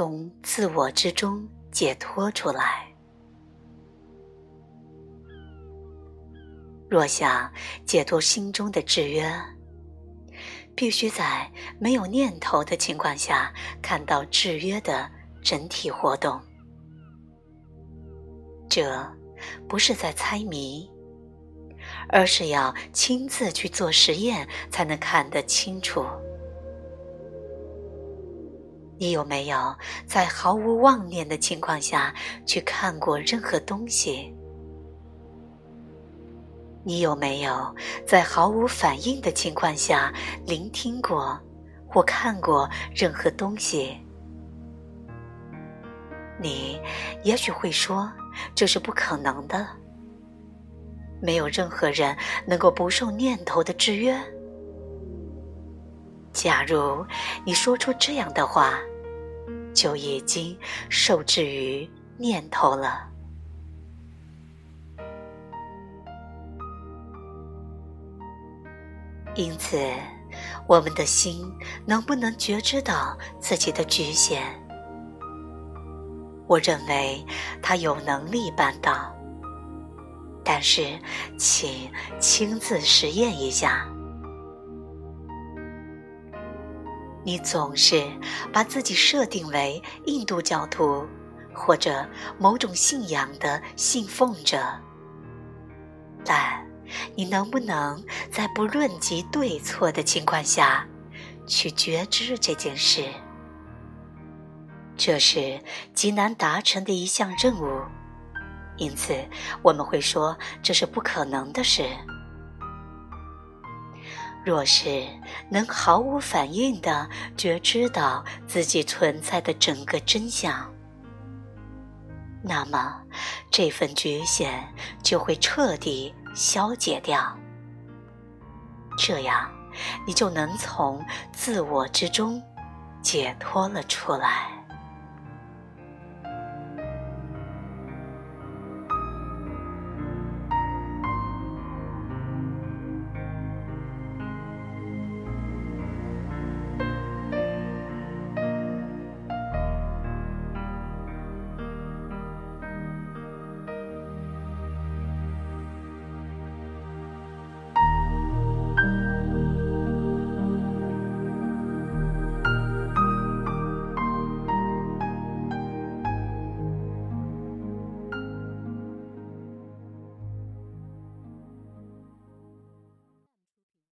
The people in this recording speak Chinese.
从自我之中解脱出来。若想解脱心中的制约，必须在没有念头的情况下看到制约的整体活动。这不是在猜谜，而是要亲自去做实验才能看得清楚。你有没有在毫无妄念的情况下去看过任何东西？你有没有在毫无反应的情况下聆听过或看过任何东西？你也许会说这是不可能的。没有任何人能够不受念头的制约。假如你说出这样的话，就已经受制于念头了。因此，我们的心能不能觉知到自己的局限？我认为他有能力办到，但是，请亲自实验一下。你总是把自己设定为印度教徒或者某种信仰的信奉者，但。你能不能在不论及对错的情况下，去觉知这件事？这是极难达成的一项任务，因此我们会说这是不可能的事。若是能毫无反应的觉知到自己存在的整个真相，那么这份局限就会彻底。消解掉，这样你就能从自我之中解脱了出来。